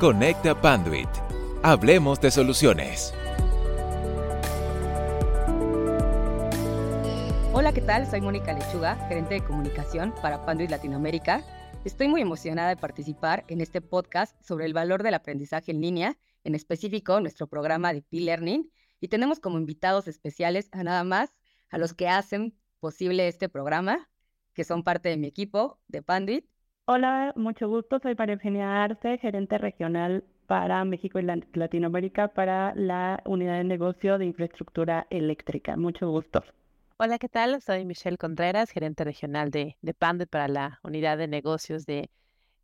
Conecta Panduit. Hablemos de soluciones. Hola, ¿qué tal? Soy Mónica Lechuga, gerente de comunicación para Panduit Latinoamérica. Estoy muy emocionada de participar en este podcast sobre el valor del aprendizaje en línea, en específico nuestro programa de P-Learning, y tenemos como invitados especiales a nada más a los que hacen posible este programa, que son parte de mi equipo de Panduit. Hola, mucho gusto. Soy María Eugenia Arce, gerente regional para México y Latinoamérica para la unidad de negocio de infraestructura eléctrica. Mucho gusto. Hola, ¿qué tal? Soy Michelle Contreras, gerente regional de, de Panduit para la unidad de negocios de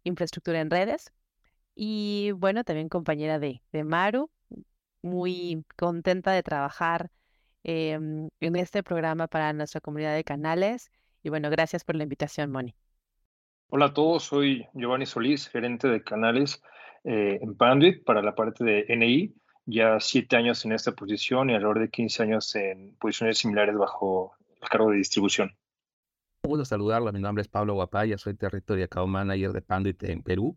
infraestructura en redes. Y bueno, también compañera de, Maru, muy contenta de trabajar em, en este programa para nuestra comunidad de canales. Y bueno, gracias por la invitación, Moni. Hola a todos, soy Giovanni Solís, gerente de canales eh, en Panduit para la parte de NI ya siete años en esta posición y alrededor de 15 años en posiciones similares bajo el cargo de distribución. Un gusto saludarlo, mi nombre es Pablo Guapaya, soy Territory Account Manager de Panduit en Perú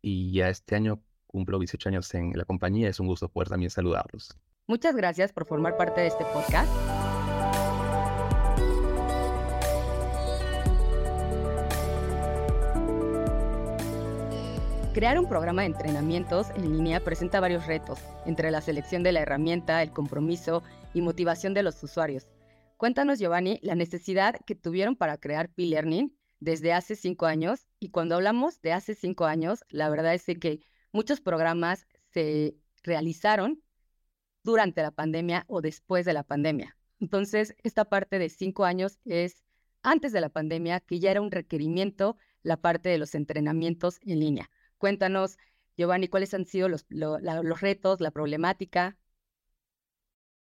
y ya este año cumplo 18 años en la compañía, es un gusto poder también saludarlos. Muchas gracias por formar parte de este podcast. Crear un programa de entrenamientos en línea presenta varios retos, entre la selección de la herramienta, el compromiso y motivación de los usuarios. Cuéntanos, Giovanni, la necesidad que tuvieron para crear P-Learning desde hace cinco años. Y cuando hablamos de hace cinco años, la verdad es que muchos programas se realizaron durante la pandemia o después de la pandemia. Entonces, esta parte de cinco años es antes de la pandemia, que ya era un requerimiento la parte de los entrenamientos en línea. Cuéntanos, Giovanni, cuáles han sido los, los retos, la problemática.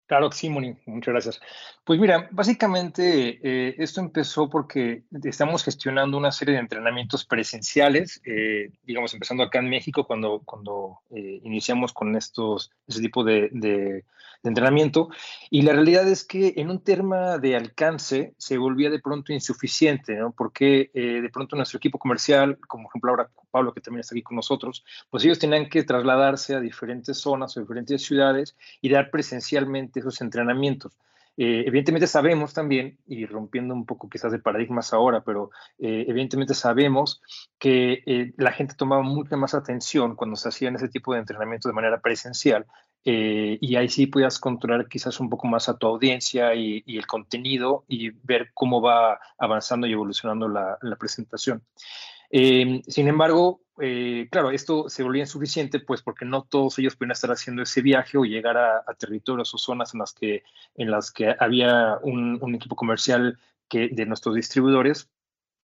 Claro Moni, muchas gracias. Pues mira, básicamente eh, esto empezó porque estamos gestionando una serie de entrenamientos presenciales, eh, digamos, empezando acá en México cuando, cuando eh, iniciamos con estos, ese tipo de, de entrenamiento. Y la realidad es que en un tema de alcance se volvía de pronto insuficiente, ¿no? Porque de pronto nuestro equipo comercial, como ejemplo ahora Pablo, que también está aquí con nosotros, pues ellos tenían que trasladarse a diferentes zonas o diferentes ciudades y dar presencialmente esos entrenamientos. Eh, evidentemente sabemos también, y rompiendo un poco quizás de paradigmas ahora, pero eh, evidentemente sabemos que la gente tomaba mucha más atención cuando se hacían ese tipo de entrenamiento de manera presencial eh, y ahí sí puedas controlar quizás un poco más a tu audiencia y, el contenido y ver cómo va avanzando y evolucionando la, presentación. Em, sin embargo, eh, claro, esto se volvía insuficiente, pues porque no todos ellos pueden estar haciendo ese viaje o llegar a, territorios o zonas en las que, en las que había un, equipo comercial que, de nuestros distribuidores,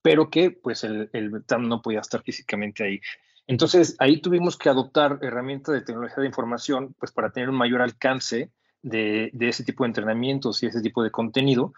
pero que pues el, el TAM no podía estar físicamente ahí. Entonces, ahí tuvimos que adoptar herramientas de tecnología de información pues, para tener un mayor alcance de, ese tipo de entrenamientos y ese tipo de contenido.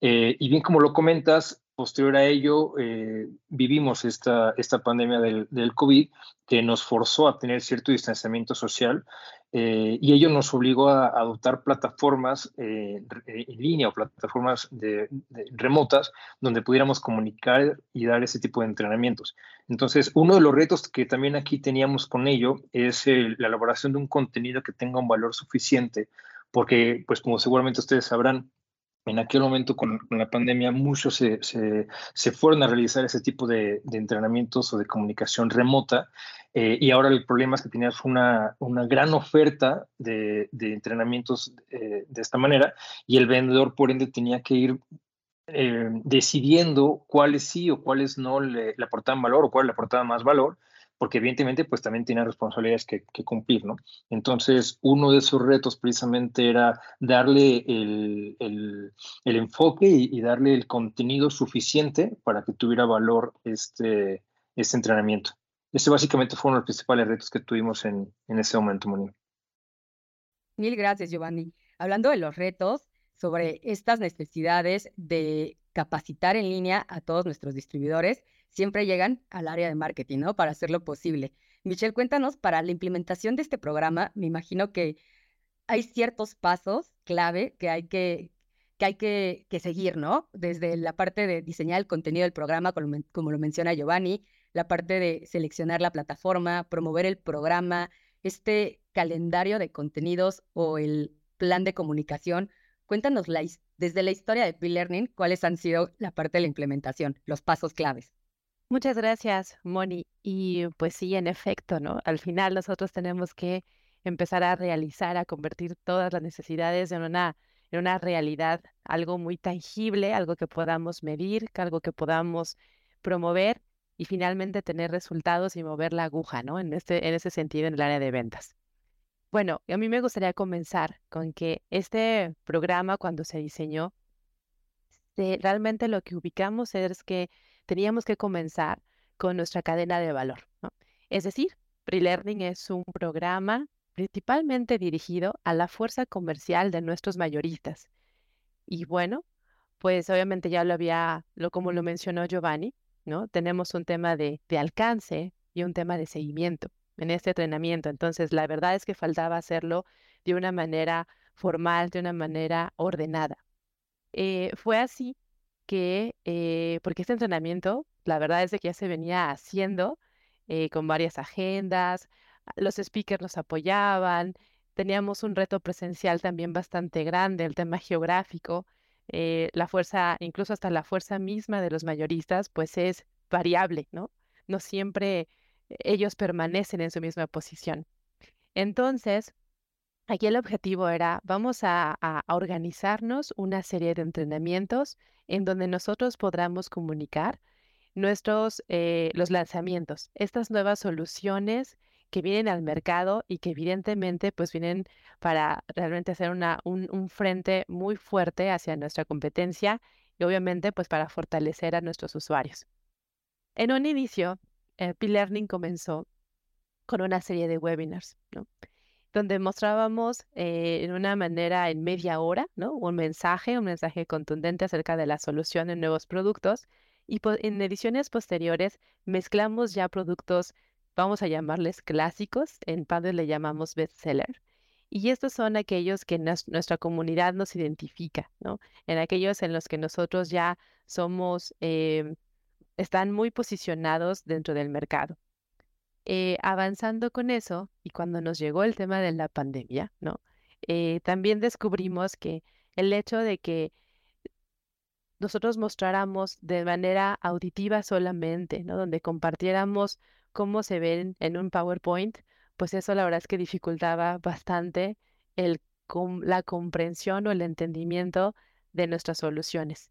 Eh, y bien como lo comentas, posterior a ello eh, vivimos esta, esta pandemia del, COVID que nos forzó a tener cierto distanciamiento social eh, y ello nos obligó a, adoptar plataformas eh, en línea o plataformas de, remotas donde pudiéramos comunicar y dar ese tipo de entrenamientos. Entonces, uno de los retos que también aquí teníamos con ello es la elaboración de un contenido que tenga un valor suficiente, porque, pues como seguramente ustedes sabrán, en aquel momento con, la pandemia muchos se, se, fueron a realizar ese tipo de, de entrenamientos o de comunicación remota eh, y ahora el problema es que tenías una, una gran oferta de, de entrenamientos eh, de esta manera y el vendedor por ende tenía que ir eh, decidiendo cuáles sí o cuáles no le, le aportaban valor o cuáles le aportaban más valor porque evidentemente pues también tiene responsabilidades que, cumplir, ¿no? Entonces, uno de esos retos precisamente era darle el, el, enfoque y, darle el contenido suficiente para que tuviera valor este, este entrenamiento. Este básicamente fueron los principales retos que tuvimos en, en ese momento, Moni. Mil gracias, Giovanni. Hablando de los retos, sobre estas necesidades de capacitar en línea a todos nuestros distribuidores, siempre llegan al área de marketing, ¿no? Para hacerlo posible. Michelle, cuéntanos, para la implementación de este programa, me imagino que hay ciertos pasos clave que hay que, que hay que, seguir, ¿no? Desde la parte de diseñar el contenido del programa, como, lo menciona Giovanni, la parte de seleccionar la plataforma, promover el programa, este calendario de contenidos o el plan de comunicación. Cuéntanos desde la historia de P-Learning, cuáles han sido la parte de la implementación, los pasos claves. Muchas gracias, Moni. Y pues sí, en efecto, ¿no? Al final nosotros tenemos que empezar a realizar, a convertir todas las necesidades en una en una realidad, algo muy tangible, algo que podamos medir, algo que podamos promover y finalmente tener resultados y mover la aguja, ¿no? En, este, en ese sentido, en el área de ventas. Bueno, a mí me gustaría comenzar con que este programa, cuando se diseñó, realmente lo que ubicamos es que teníamos que comenzar con nuestra cadena de valor. Es decir, Pre-Learning es un programa principalmente dirigido a la fuerza comercial de nuestros mayoristas. Y bueno, pues obviamente ya lo había, lo, como lo mencionó Giovanni, ¿no? Tenemos un tema de, de alcance y un tema de seguimiento en este entrenamiento. Entonces, la verdad es que faltaba hacerlo de una manera formal, de una manera ordenada. Eh, fue así que, eh, porque este entrenamiento, la verdad es que ya se venía haciendo eh, con varias agendas, los speakers nos apoyaban, teníamos un reto presencial también bastante grande, el tema geográfico, eh, la fuerza, incluso hasta la fuerza misma de los mayoristas, pues es variable, ¿no? No siempre ellos permanecen en su misma posición. Entonces, aquí el objetivo era, vamos a, organizarnos una serie de entrenamientos en donde nosotros podamos comunicar nuestros, eh, los lanzamientos, estas nuevas soluciones que vienen al mercado y que evidentemente pues vienen para realmente hacer una, un, frente muy fuerte hacia nuestra competencia y obviamente pues para fortalecer a nuestros usuarios. En un inicio, eh, P-Learning comenzó con una serie de webinars. Donde mostrábamos eh, en una manera en media hora, ¿no? Un mensaje, un mensaje contundente acerca de la solución en nuevos productos. Y en ediciones posteriores mezclamos ya productos vamos a llamarles clásicos, en Padre le llamamos bestseller. Y estos son aquellos que nuestra comunidad nos identifica, ¿no? En aquellos en los que nosotros ya somos, em, están muy posicionados dentro del mercado. Eh, avanzando con eso, y cuando nos llegó el tema de la pandemia, ¿no? Eh, también descubrimos que el hecho de que nosotros mostráramos de manera auditiva solamente. Donde compartiéramos cómo se ven en un PowerPoint, pues eso la verdad es que dificultaba bastante el, la comprensión o el entendimiento de nuestras soluciones.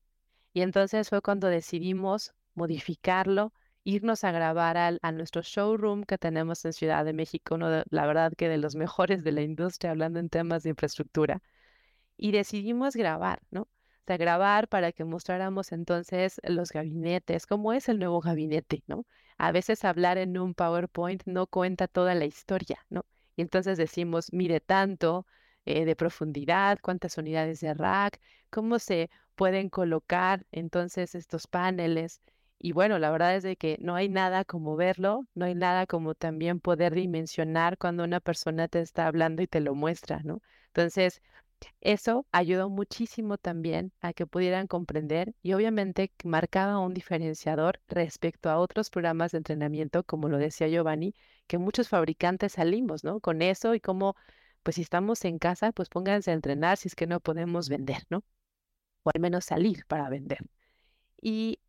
Y entonces fue cuando decidimos modificarlo, irnos a grabar al, a nuestro showroom que tenemos en Ciudad de México, uno de, la verdad que de los mejores de la industria hablando en temas de infraestructura. Y decidimos grabar, ¿no? O grabar para que mostráramos entonces los gabinetes, cómo es el nuevo gabinete, ¿no? a veces hablar en un PowerPoint no cuenta toda la historia, ¿no? Y entonces decimos, mire tanto eh, de profundidad, cuántas unidades de rack, cómo se pueden colocar entonces estos paneles. Y bueno, la verdad es de que no hay nada como verlo, no hay nada como también poder dimensionar cuando una persona te está hablando y te lo muestra, ¿no? Entonces, eso ayudó muchísimo también a que pudieran comprender y obviamente marcaba un diferenciador respecto a otros programas de entrenamiento, como lo decía Giovanni, que muchos fabricantes salimos, ¿no? Con eso y como, pues si estamos en casa, pues pónganse a entrenar si es que no podemos vender, ¿no? O al menos salir para vender. Y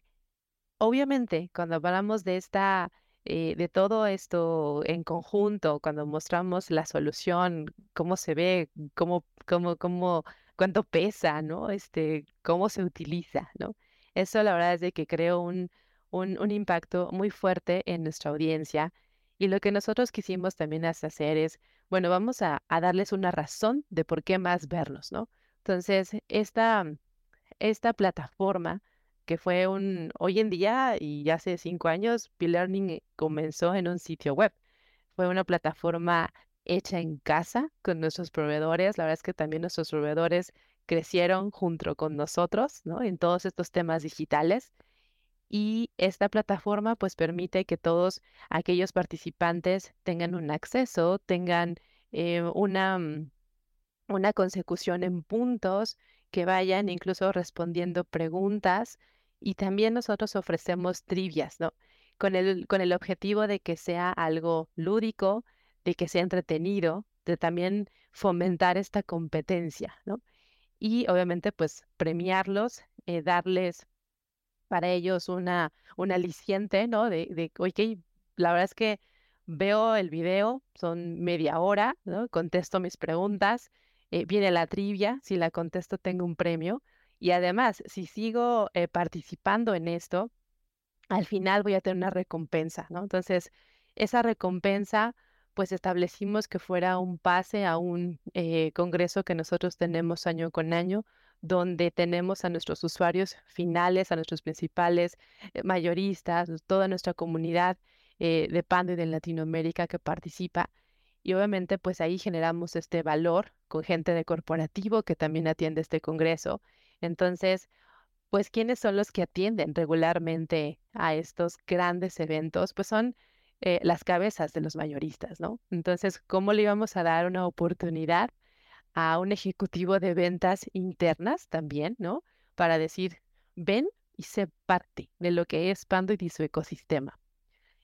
obviamente, cuando hablamos de esta eh, de todo esto en conjunto, cuando mostramos la solución, cómo se ve, cómo, cómo, cómo, cuánto pesa, ¿no? Este, cómo se utiliza, ¿no? Eso la verdad es de que creo un, un, un impacto muy fuerte en nuestra audiencia. Y lo que nosotros quisimos también hacer es, bueno, vamos a, a darles una razón de por qué más vernos, ¿no? Entonces, esta, esta plataforma que fue un, hoy en día y hace cinco años, P-Learning comenzó en un sitio web. Fue una plataforma hecha en casa con nuestros proveedores. La verdad es que también nuestros proveedores crecieron junto con nosotros, ¿no? En todos estos temas digitales. Y esta plataforma pues permite que todos aquellos participantes tengan un acceso, tengan eh, una, mm, una consecución en puntos, que vayan incluso respondiendo preguntas y también nosotros ofrecemos trivias, ¿no? Con el, con el objetivo de que sea algo lúdico, de que sea entretenido, de también fomentar esta competencia, ¿no? Y obviamente, pues, premiarlos, eh, darles para ellos una, un aliciente, ¿no? De, de, oye, la verdad es que veo el video, son media hora, ¿no? Contesto mis preguntas, eh, viene la trivia, si la contesto tengo un premio. Y además, si sigo eh, participando en esto, al final voy a tener una recompensa, ¿no? Entonces, esa recompensa, pues establecimos que fuera un pase a un eh, congreso que nosotros tenemos año con año, donde tenemos a nuestros usuarios finales, a nuestros principales mayoristas, toda nuestra comunidad eh, de Pando y de Latinoamérica que participa. Y obviamente pues ahí generamos este valor con gente de corporativo que también atiende este congreso. Entonces, pues ¿quiénes son los que atienden regularmente a estos grandes eventos? Pues son eh, las cabezas de los mayoristas, ¿no? Entonces, ¿cómo le íbamos a dar una oportunidad a un ejecutivo de ventas internas también, ¿no? Para decir, ven y sé parte de lo que es Pando y de su ecosistema.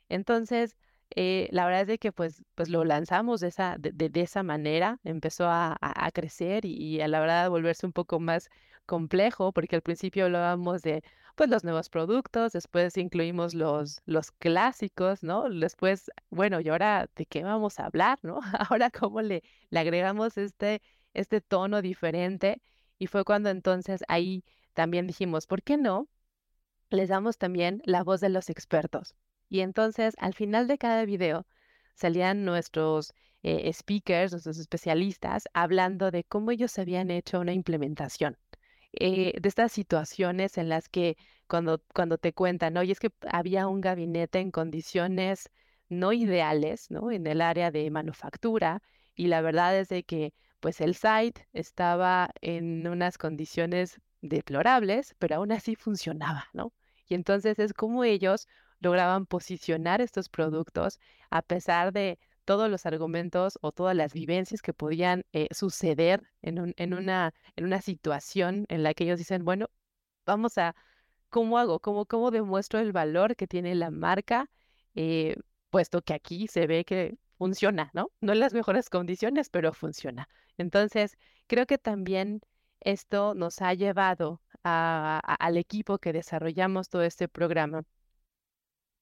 Entonces, eh, la verdad es de que pues, pues lo lanzamos de esa, de, de, esa manera, empezó a, a, crecer y, a la verdad a volverse un poco más complejo, porque al principio hablábamos de pues los nuevos productos, después incluimos los, los clásicos, ¿no? Después, bueno, ¿y ahora de qué vamos a hablar, no? Ahora cómo le, le agregamos este, este tono diferente y fue cuando entonces ahí también dijimos, ¿por qué no? Les damos también la voz de los expertos. Y entonces, al final de cada video, salían nuestros eh, speakers, nuestros especialistas, hablando de cómo ellos habían hecho una implementación. Eh, de estas situaciones en las que cuando, cuando te cuentan, oye, es que había un gabinete en condiciones no ideales, ¿no? En el área de manufactura, y la verdad es de que, pues, el site estaba en unas condiciones deplorables, pero aún así funcionaba, ¿no? Y entonces es como ellos lograban posicionar estos productos a pesar de todos los argumentos o todas las vivencias que podían eh, suceder en, en, una, en una situación en la que ellos dicen, bueno, vamos a, ¿cómo hago? ¿Cómo, cómo demuestro el valor que tiene la marca? Eh, puesto que aquí se ve que funciona, ¿no? No en las mejores condiciones, pero funciona. Entonces, creo que también esto nos ha llevado al equipo que desarrollamos todo este programa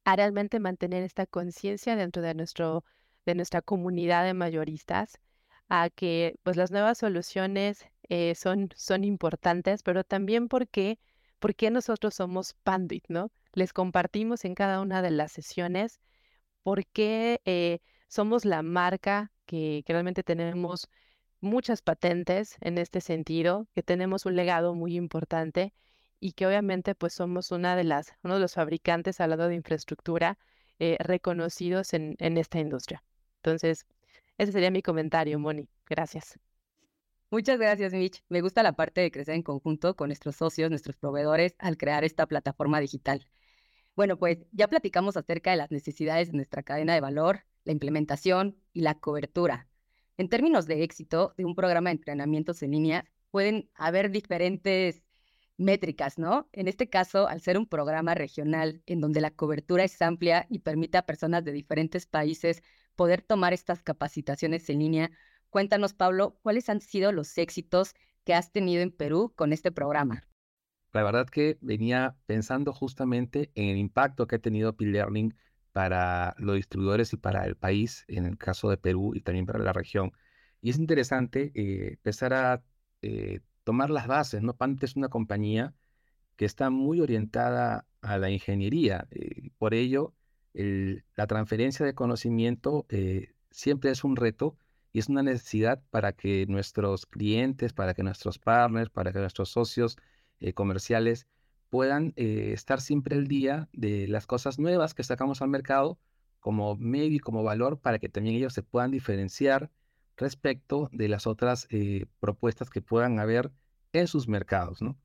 a realmente mantener esta conciencia dentro de, nuestro, de nuestra comunidad de mayoristas, a que pues las nuevas soluciones eh, son, son importantes, pero también porque, porque nosotros somos Panduit, ¿no? Les compartimos en cada una de las sesiones por qué eh, somos la marca que, que realmente tenemos muchas patentes en este sentido, que tenemos un legado muy importante y que obviamente pues somos una de las, uno de los fabricantes al lado de infraestructura eh, reconocidos en, en esta industria. Entonces, ese sería mi comentario, Moni. Gracias. Muchas gracias, Mitch. Me gusta la parte de crecer en conjunto con nuestros socios, nuestros proveedores, al crear esta plataforma digital. Bueno, pues ya platicamos acerca de las necesidades de nuestra cadena de valor, la implementación y la cobertura. En términos de éxito de un programa de entrenamientos en línea, pueden haber diferentes métricas, ¿no? En este caso, al ser un programa regional en donde la cobertura es amplia y permite a personas de diferentes países poder tomar estas capacitaciones en línea, cuéntanos, Pablo, ¿cuáles han sido los éxitos que has tenido en Perú con este programa? La verdad que venía pensando justamente en el impacto que ha tenido P-Learning para los distribuidores y para el país, en el caso de Perú y también para la región. Y es interesante eh, empezar a eh, tomar las bases, ¿no? Pant es una compañía que está muy orientada a la ingeniería. Eh, por ello, la transferencia de conocimiento eh, siempre es un reto y es una necesidad para que nuestros clientes, para que nuestros partners, para que nuestros socios eh, comerciales puedan estar siempre al día de las cosas nuevas que sacamos al mercado como medio y como valor para que también ellos se puedan diferenciar respecto de las otras eh, propuestas que puedan haber en sus mercados. ¿no?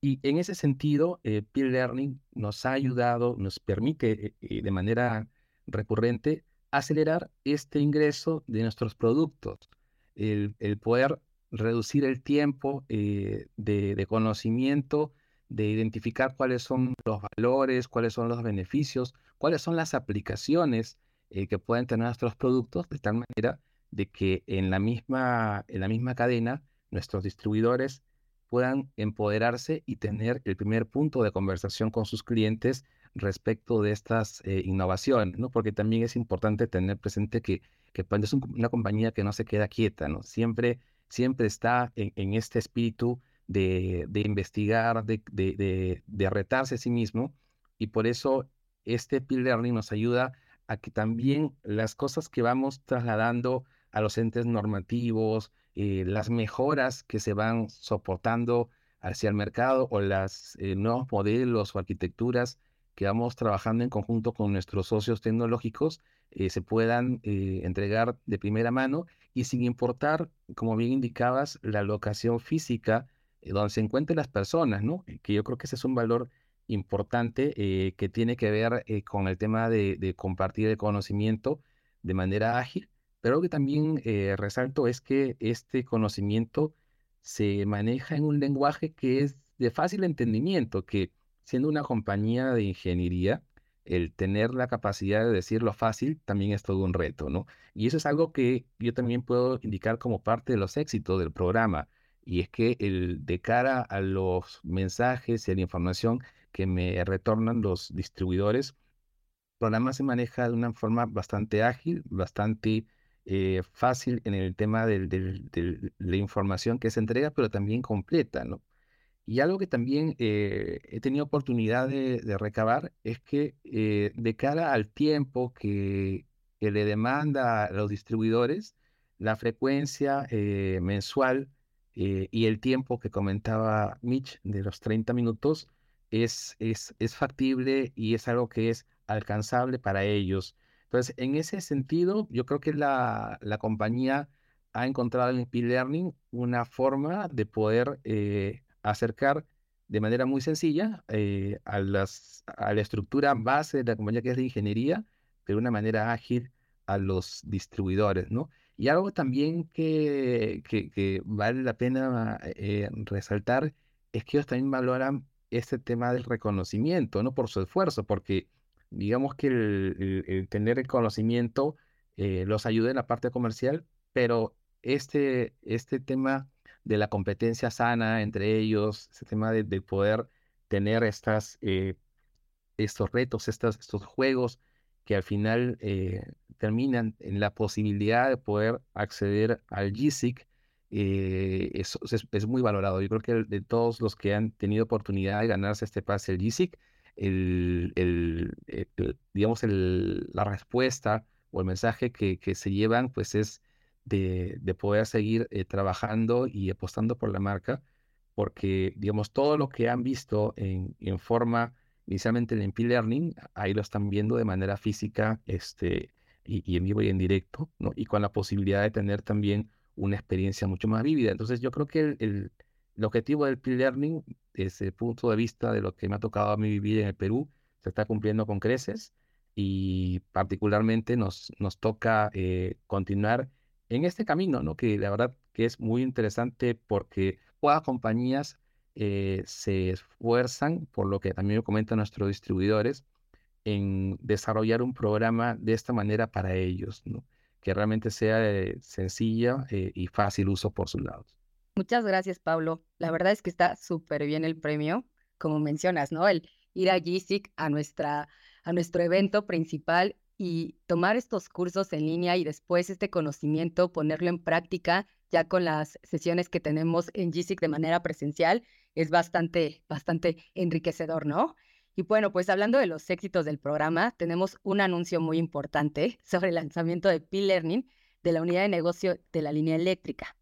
Y en ese sentido, eh, Peer Learning nos ha ayudado, nos permite eh, de manera recurrente acelerar este ingreso de nuestros productos, el, poder reducir el tiempo de, de, conocimiento, de identificar cuáles son los valores, cuáles son los beneficios, cuáles son las aplicaciones que pueden tener nuestros productos, de tal manera de que en la misma, en la misma cadena nuestros distribuidores puedan empoderarse y tener el primer punto de conversación con sus clientes respecto de estas eh, innovaciones, ¿no? Porque también es importante tener presente que, que es una compañía que no se queda quieta, ¿no? Siempre, siempre está en, este espíritu de, de investigar, de, de, de, retarse a sí mismo, y por eso este Peer Learning nos ayuda a que también las cosas que vamos trasladando a los entes normativos, eh, las mejoras que se van soportando hacia el mercado o los eh, nuevos modelos o arquitecturas que vamos trabajando en conjunto con nuestros socios tecnológicos eh, se puedan entregar de primera mano y sin importar, como bien indicabas, la locación física donde se encuentren las personas, ¿no? Que yo creo que ese es un valor importante que tiene que ver con el tema de, de compartir el conocimiento de manera ágil pero lo que también eh, resalto es que este conocimiento se maneja en un lenguaje que es de fácil entendimiento, que siendo una compañía de ingeniería, el tener la capacidad de decirlo fácil también es todo un reto, ¿no? Y eso es algo que yo también puedo indicar como parte de los éxitos del programa, y es que el, de cara a los mensajes y a la información que me retornan los distribuidores, el programa se maneja de una forma bastante ágil, bastante eh, fácil en el tema de la información que se entrega, pero también completa, ¿no? Y algo que también eh, he tenido oportunidad de, recabar es que eh, de cara al tiempo que, que, le demanda a los distribuidores, la frecuencia mensual y el tiempo que comentaba Mitch de los 30 minutos es, es, es factible y es algo que es alcanzable para ellos. Entonces, en ese sentido, yo creo que la, compañía ha encontrado en P-Learning una forma de poder eh, acercar de manera muy sencilla eh, a, las, a la estructura base de la compañía que es de ingeniería, de una manera ágil a los distribuidores, ¿no? Y algo también que vale la pena eh, resaltar es que ellos también valoran este tema del reconocimiento, ¿no? Por su esfuerzo, porque digamos que el, tener el conocimiento eh, los ayuda en la parte comercial, pero este, este tema de la competencia sana entre ellos, ese tema de, poder tener estas, eh, estos retos, estas, estos juegos que al final eh, terminan en la posibilidad de poder acceder al GSIC, es, es, muy valorado. Yo creo que de todos los que han tenido oportunidad de ganarse este pase el GSIC, el, el, digamos, el, la respuesta o el mensaje que, que se llevan, pues es de, de poder seguir eh, trabajando y apostando por la marca, porque, digamos, todo lo que han visto en, en forma, inicialmente en P Learning, ahí lo están viendo de manera física este, y, y en vivo y en directo, ¿no? Y con la posibilidad de tener también una experiencia mucho más vívida. Entonces, yo creo que el, el, el objetivo del P-Learning, desde punto de vista de lo que me ha tocado a mí vivir en el Perú, se está cumpliendo con creces y particularmente nos, nos toca eh, continuar en este camino, ¿no? que la verdad que es muy interesante porque todas compañías eh, se esfuerzan, por lo que también me comentan nuestros distribuidores, en desarrollar un programa de esta manera para ellos, ¿no? que realmente sea eh, sencilla y fácil uso por sus lados. Muchas gracias, Pablo. La verdad es que está súper bien el premio, como mencionas, ¿no? El ir a GISIC, a, nuestra, a nuestro evento principal y tomar estos cursos en línea y después este conocimiento, ponerlo en práctica ya con las sesiones que tenemos en GISIC de manera presencial, es bastante, bastante enriquecedor, ¿no? Y bueno, pues hablando de los éxitos del programa, tenemos un anuncio muy importante sobre el lanzamiento de P-Learning de la unidad de negocio de la línea eléctrica.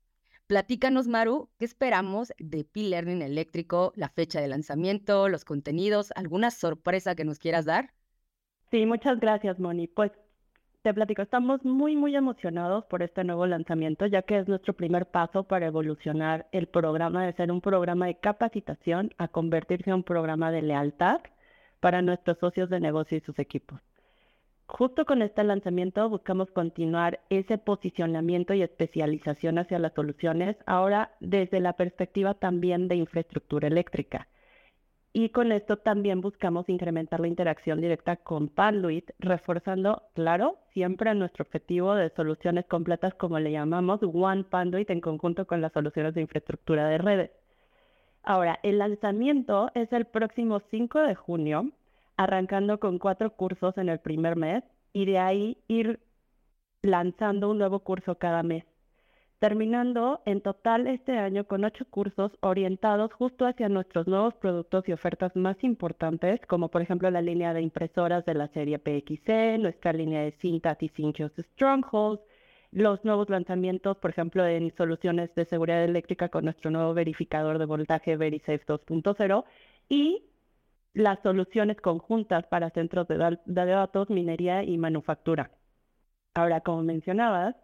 Platícanos, Maru, ¿qué esperamos de P-Learning eléctrico, la fecha de lanzamiento, los contenidos, alguna sorpresa que nos quieras dar? Sí, muchas gracias, Moni. Pues te platico, estamos muy, muy emocionados por este nuevo lanzamiento, ya que es nuestro primer paso para evolucionar el programa de ser un programa de capacitación a convertirse en un programa de lealtad para nuestros socios de negocio y sus equipos. Justo con este lanzamiento buscamos continuar ese posicionamiento y especialización hacia las soluciones, ahora desde la perspectiva también de infraestructura eléctrica. Y con esto también buscamos incrementar la interacción directa con Panduit, reforzando, claro, siempre nuestro objetivo de soluciones completas, como le llamamos, One Panduit en conjunto con las soluciones de infraestructura de redes. Ahora, el lanzamiento es el próximo 5 de junio, arrancando con cuatro cursos en el primer mes y de ahí ir lanzando un nuevo curso cada mes. Terminando en total este año con ocho cursos orientados justo hacia nuestros nuevos productos y ofertas más importantes, como por ejemplo la línea de impresoras de la serie PXC, nuestra línea de cintas y cinchos Stronghold, los nuevos lanzamientos, por ejemplo, en soluciones de seguridad eléctrica con nuestro nuevo verificador de voltaje VeriSafe 2.0 y las soluciones conjuntas para centros de, de datos, minería y manufactura. Ahora, como mencionabas,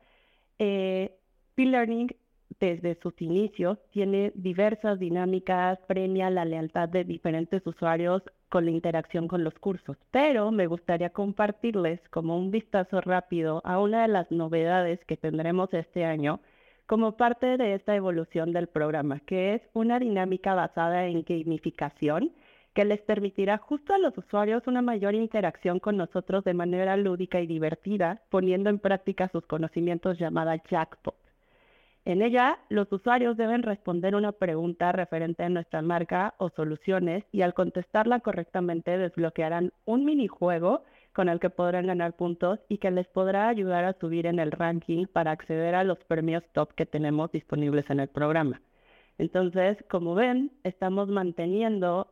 eh, P-Learning desde sus inicios tiene diversas dinámicas, premia la lealtad de diferentes usuarios con la interacción con los cursos, pero me gustaría compartirles como un vistazo rápido a una de las novedades que tendremos este año como parte de esta evolución del programa, que es una dinámica basada en gamificación que les permitirá justo a los usuarios una mayor interacción con nosotros de manera lúdica y divertida, poniendo en práctica sus conocimientos llamada Jackpot. En ella, los usuarios deben responder una pregunta referente a nuestra marca o soluciones y al contestarla correctamente desbloquearán un minijuego con el que podrán ganar puntos y que les podrá ayudar a subir en el ranking para acceder a los premios top que tenemos disponibles en el programa. Entonces, como ven, estamos manteniendo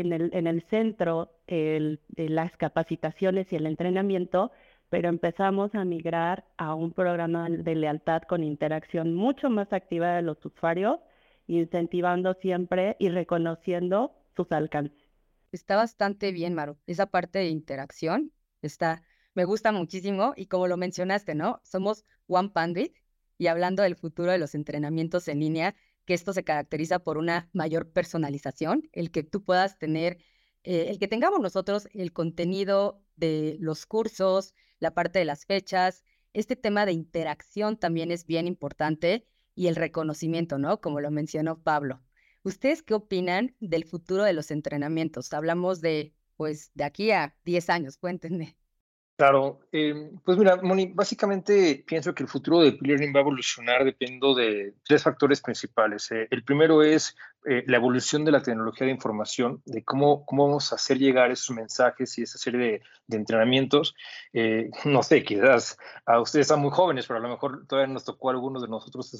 en el, centro las capacitaciones y el entrenamiento pero empezamos a migrar a un programa de lealtad con interacción mucho más activa de los usuarios, incentivando siempre y reconociendo sus alcances. Está bastante bien, Maru. Esa parte de interacción está, me gusta muchísimo y como lo mencionaste, ¿no? Somos One Pandit y hablando del futuro de los entrenamientos en línea, que esto se caracteriza por una mayor personalización, el que tú puedas tener, eh, el que tengamos nosotros el contenido de los cursos, la parte de las fechas. Este tema de interacción también es bien importante y el reconocimiento, ¿no? Como lo mencionó Pablo. ¿Ustedes qué opinan del futuro de los entrenamientos? Hablamos de, pues, de aquí a 10 años, cuéntenme. Claro, em, pues mira, Moni, básicamente pienso que el futuro de Learning va a evolucionar dependiendo de tres factores principales. Eh, el primero es eh, la evolución de la tecnología de información, de cómo, cómo vamos a hacer llegar esos mensajes y esa serie de, entrenamientos. Eh, no sé, quizás a ustedes están muy jóvenes, pero a lo mejor todavía nos tocó a algunos de nosotros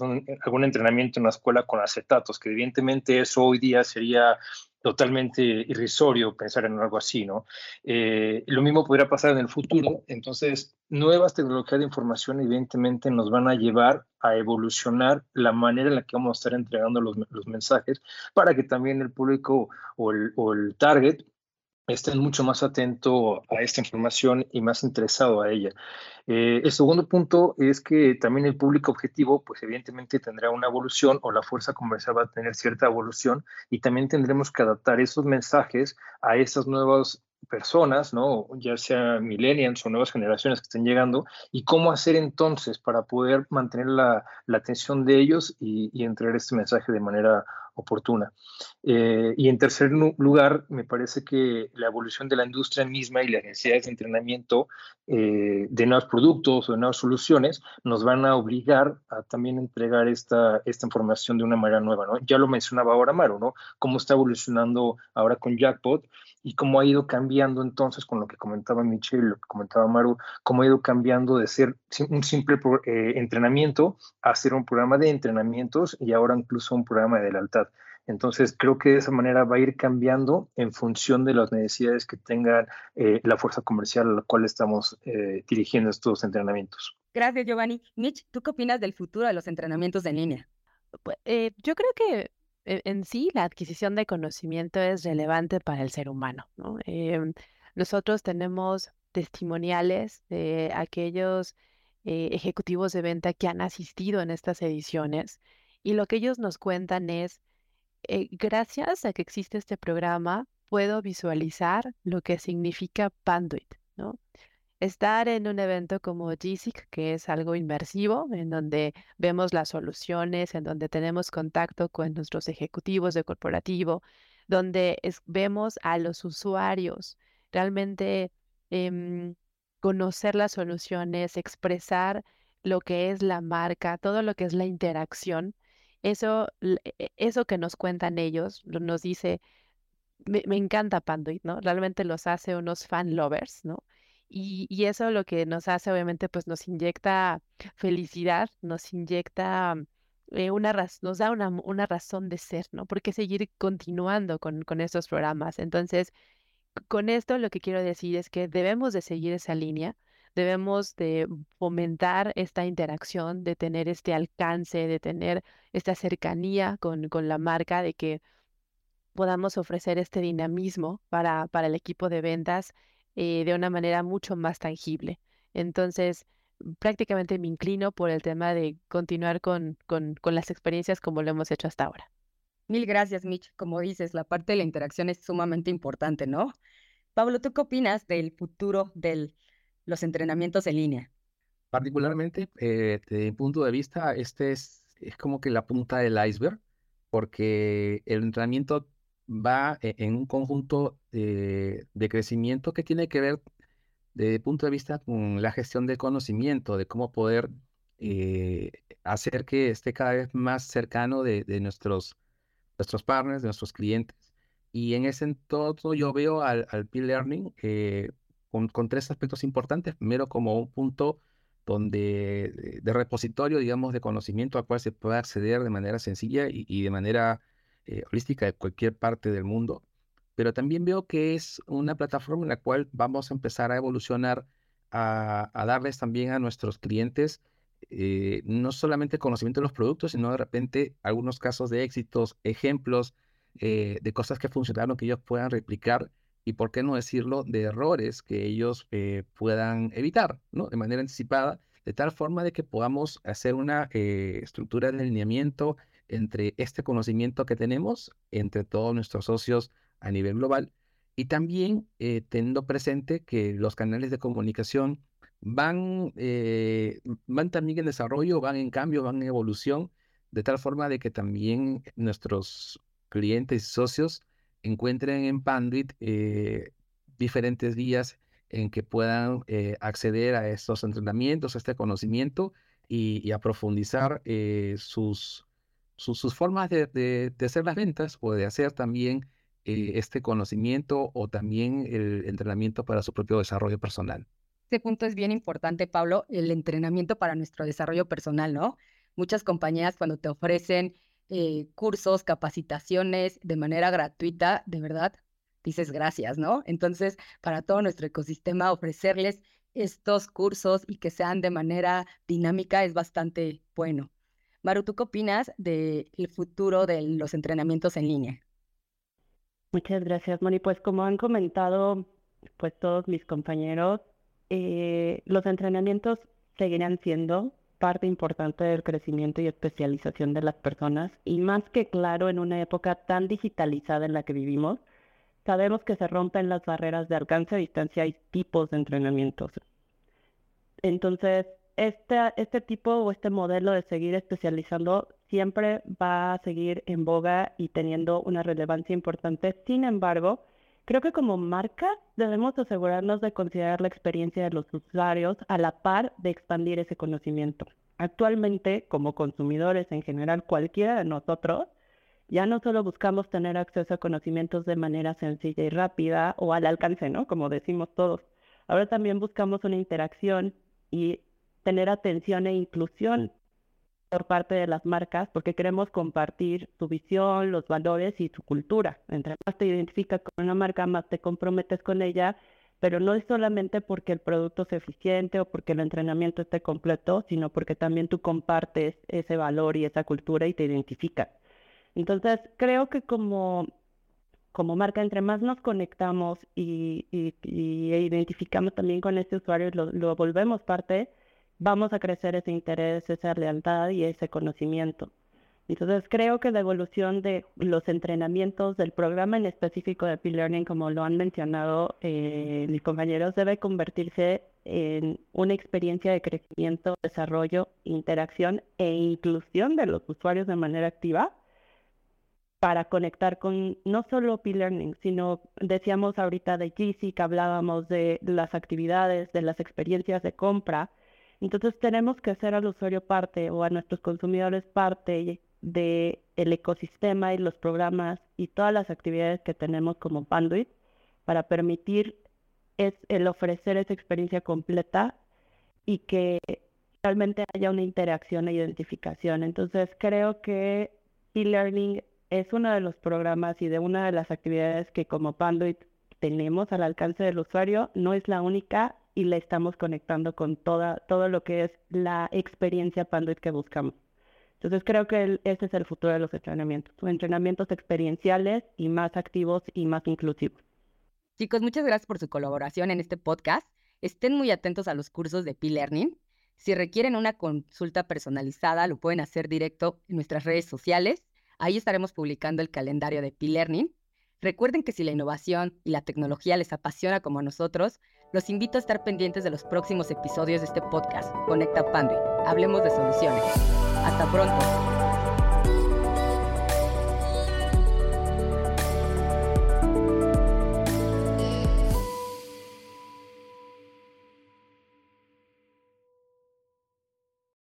algún entrenamiento en la escuela con acetatos, que evidentemente eso hoy día sería totalmente irrisorio pensar en algo así, ¿no? Eh, lo mismo podría pasar en el futuro, entonces nuevas tecnologías de información evidentemente nos van a llevar a evolucionar la manera en la que vamos a estar entregando los, mensajes para que también el público o el, o el target estén mucho más atento a esta información y más interesado a ella. Eh, el segundo punto es que también el público objetivo, pues evidentemente tendrá una evolución o la fuerza comercial va a tener cierta evolución y también tendremos que adaptar esos mensajes a esas nuevas personas, ¿no? ya sea millennials o nuevas generaciones que estén llegando, y cómo hacer entonces para poder mantener la, atención de ellos y, y entregar este mensaje de manera oportuna. Eh, y en tercer lugar, me parece que la evolución de la industria misma y las necesidades de entrenamiento eh, de nuevos productos o de nuevas soluciones nos van a obligar a también entregar esta, esta información de una manera nueva. ¿no? Ya lo mencionaba ahora Maru, ¿no? Cómo está evolucionando ahora con Jackpot y cómo ha ido cambiando entonces con lo que comentaba Michelle, lo que comentaba Maru, cómo ha ido cambiando de ser un simple eh, entrenamiento a ser un programa de entrenamientos y ahora incluso un programa de lealtad. Entonces, creo que de esa manera va a ir cambiando en función de las necesidades que tenga eh, la fuerza comercial a la cual estamos eh, dirigiendo estos entrenamientos. Gracias, Giovanni. Mitch, ¿tú qué opinas del futuro de los entrenamientos en línea? Pues, yo creo que en sí la adquisición de conocimiento es relevante para el ser humano. Em, nosotros tenemos testimoniales de aquellos eh, ejecutivos de venta que han asistido en estas ediciones y lo que ellos nos cuentan es, eh, gracias a que existe este programa, puedo visualizar lo que significa Panduit. ¿no? Estar en un evento como GISIC, que es algo inmersivo, en donde vemos las soluciones, en donde tenemos contacto con nuestros ejecutivos de corporativo, donde vemos a los usuarios realmente em, conocer las soluciones, expresar lo que es la marca, todo lo que es la interacción. Eso, e, eso que nos cuentan ellos, nos dice, me, encanta Panduit, ¿no? Realmente los hace unos fan lovers, ¿no? Y, eso lo que nos hace, obviamente, pues nos inyecta felicidad, nos inyecta eh, una nos da una, una, razón de ser, ¿no? ¿Por qué seguir continuando con, con estos programas? Entonces, con esto lo que quiero decir es que debemos de seguir esa línea, debemos de fomentar esta interacción, de tener este alcance, de tener esta cercanía con, con la marca, de que podamos ofrecer este dinamismo para, para el equipo de ventas eh, de una manera mucho más tangible. Entonces, prácticamente me inclino por el tema de continuar con, con, con las experiencias como lo hemos hecho hasta ahora. Mil gracias, Mitch. Como dices, la parte de la interacción es sumamente importante, ¿no? Pablo, ¿tú qué opinas del futuro de los entrenamientos en línea? Particularmente, eh, desde mi punto de vista, este es, es como que la punta del iceberg, porque el entrenamiento va e, en un conjunto de, crecimiento que tiene que ver desde el punto de vista con la gestión del conocimiento, de cómo poder eh, hacer que esté cada vez más cercano de, de nuestros nuestros partners, de nuestros clientes. Y en ese entorno yo veo al, al Peer Learning eh, con, con, tres aspectos importantes. Primero, como un punto donde de repositorio, digamos, de conocimiento al cual se puede acceder de manera sencilla y, de manera eh, holística de cualquier parte del mundo. Pero también veo que es una plataforma en la cual vamos a empezar a evolucionar, a, darles también a nuestros clientes eh, no solamente conocimiento de los productos, sino de repente algunos casos de éxitos, ejemplos eh, de cosas que funcionaron que ellos puedan replicar y, por qué no decirlo, de errores que ellos puedan evitar, ¿no? De manera anticipada, de tal forma de que podamos hacer una estructura de alineamiento entre este conocimiento que tenemos, entre todos nuestros socios a nivel global, y también teniendo presente que los canales de comunicación van, eh, van también en desarrollo, van en cambio, van en evolución, de tal forma de que también nuestros clientes y socios encuentren en Panduit eh, diferentes vías en que puedan eh, acceder a estos entrenamientos, a este conocimiento y, a profundizar sus, sus, formas de, hacer las ventas o de hacer también este conocimiento o también el entrenamiento para su propio desarrollo personal este punto es bien importante, Pablo, el entrenamiento para nuestro desarrollo personal, ¿no? Muchas compañías cuando te ofrecen eh, cursos, capacitaciones de manera gratuita, de verdad, dices gracias, ¿no? Entonces, para todo nuestro ecosistema, ofrecerles estos cursos y que sean de manera dinámica es bastante bueno. Maru, ¿tú qué opinas del futuro de los entrenamientos en línea? Muchas gracias, Moni. Pues como han comentado pues todos mis compañeros, eh, los entrenamientos seguirán siendo parte importante del crecimiento y especialización de las personas y más que claro en una época tan digitalizada en la que vivimos, sabemos que se rompen las barreras de alcance distancia y tipos de entrenamientos. Entonces, este, este tipo o este modelo de seguir especializando siempre va a seguir en boga y teniendo una relevancia importante. Sin embargo, Creo que como marca debemos asegurarnos de considerar la experiencia de los usuarios a la par de expandir ese conocimiento. Actualmente, como consumidores en general, cualquiera de nosotros, ya no solo buscamos tener acceso a conocimientos de manera sencilla y rápida o al alcance, ¿no? Como decimos todos. Ahora también buscamos una interacción y tener atención e inclusión por parte de las marcas porque queremos compartir su visión, los valores y su cultura. Entre más te identificas con una marca, más te comprometes con ella, pero no es solamente porque el producto sea eficiente o porque el entrenamiento esté completo, sino porque también tú compartes ese valor y esa cultura y te identificas. Entonces, creo que como, como marca, entre más nos conectamos y, identificamos también con ese usuario, lo, lo volvemos parte, vamos a crecer ese interés, esa lealtad y ese conocimiento. Entonces creo que la evolución de los entrenamientos del programa en específico de P-Learning, como lo han mencionado eh, mis compañeros, debe convertirse en una experiencia de crecimiento, desarrollo, interacción e inclusión de los usuarios de manera activa para conectar con no solo P-Learning, sino decíamos ahorita de GC, que hablábamos de las actividades, de las experiencias de compra. Entonces tenemos que hacer al usuario parte o a nuestros consumidores parte del el ecosistema y los programas y todas las actividades que tenemos como Panduit para permitir es el ofrecer esa experiencia completa y que realmente haya una interacción e identificación. Entonces creo que e-learning es uno de los programas y de una de las actividades que como Panduit tenemos al alcance del usuario, no es la única y la estamos conectando con toda, todo lo que es la experiencia Panduit que buscamos. Entonces creo que ese es el futuro de los entrenamientos, entrenamientos experienciales y más activos y más inclusivos. Chicos, muchas gracias por su colaboración en este podcast. Estén muy atentos a los cursos de P-Learning. Si requieren una consulta personalizada, lo pueden hacer directo en nuestras redes sociales. Ahí estaremos publicando el calendario de P-Learning. Recuerden que si la innovación y la tecnología les apasiona como a nosotros, los invito a estar pendientes de los próximos episodios de este podcast, Conecta Panduit. Hablemos de soluciones. Hasta pronto.